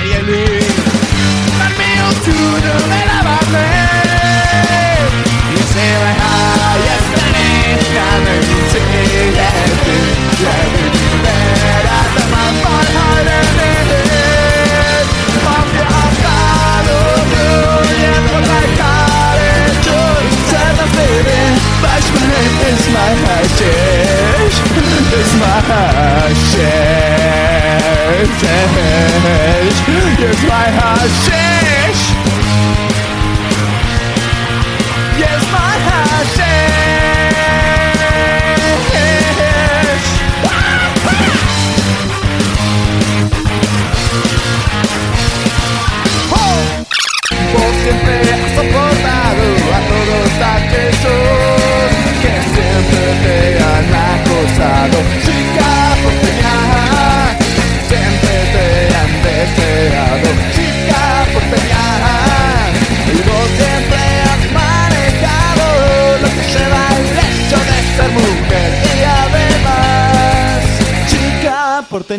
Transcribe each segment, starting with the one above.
Hallelujah. Jesteś Jest my haszysz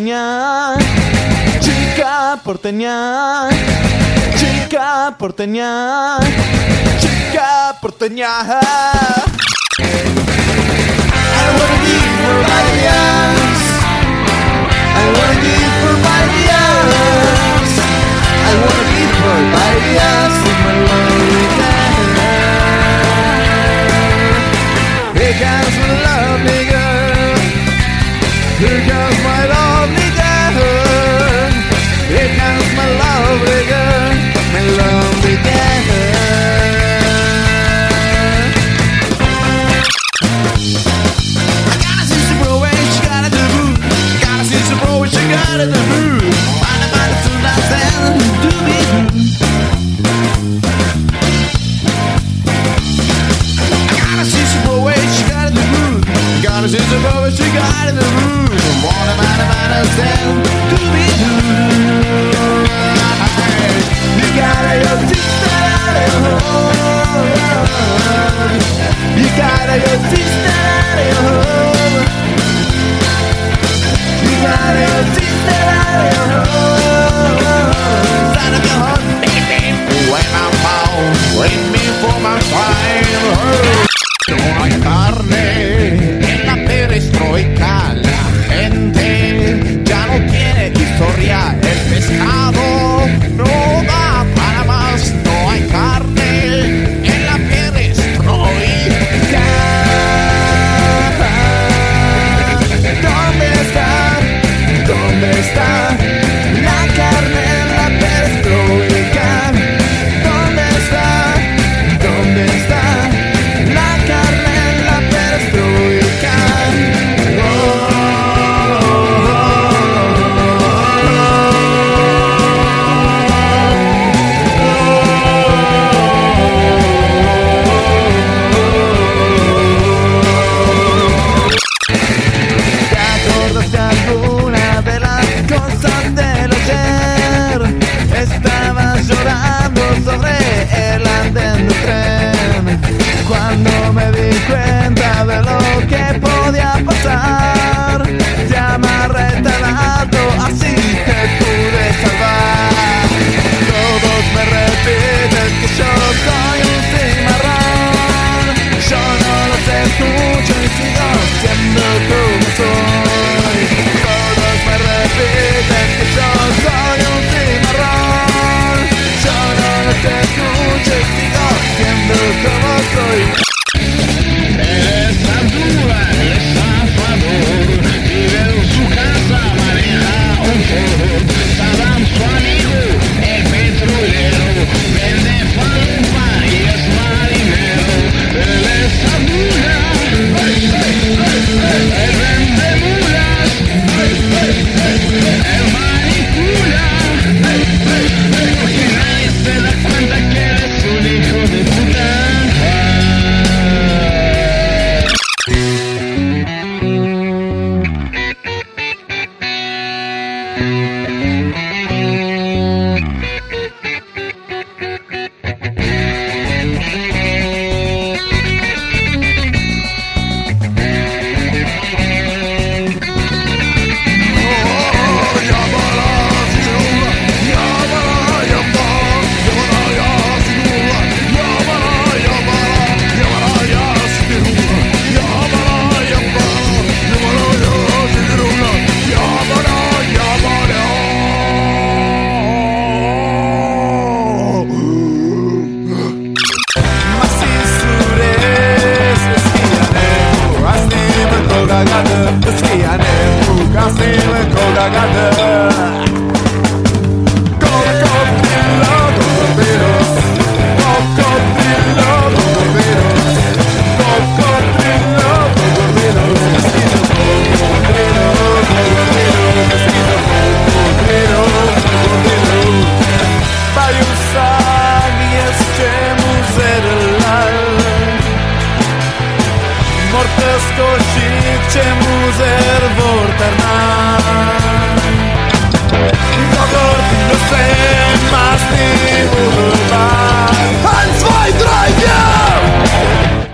porteña, chica porteña, chica porteña, chica porteña. I wanna be nobody else. I wanna be nobody else. I wanna be nobody else with my love. You got your sister at your home. You got your hagan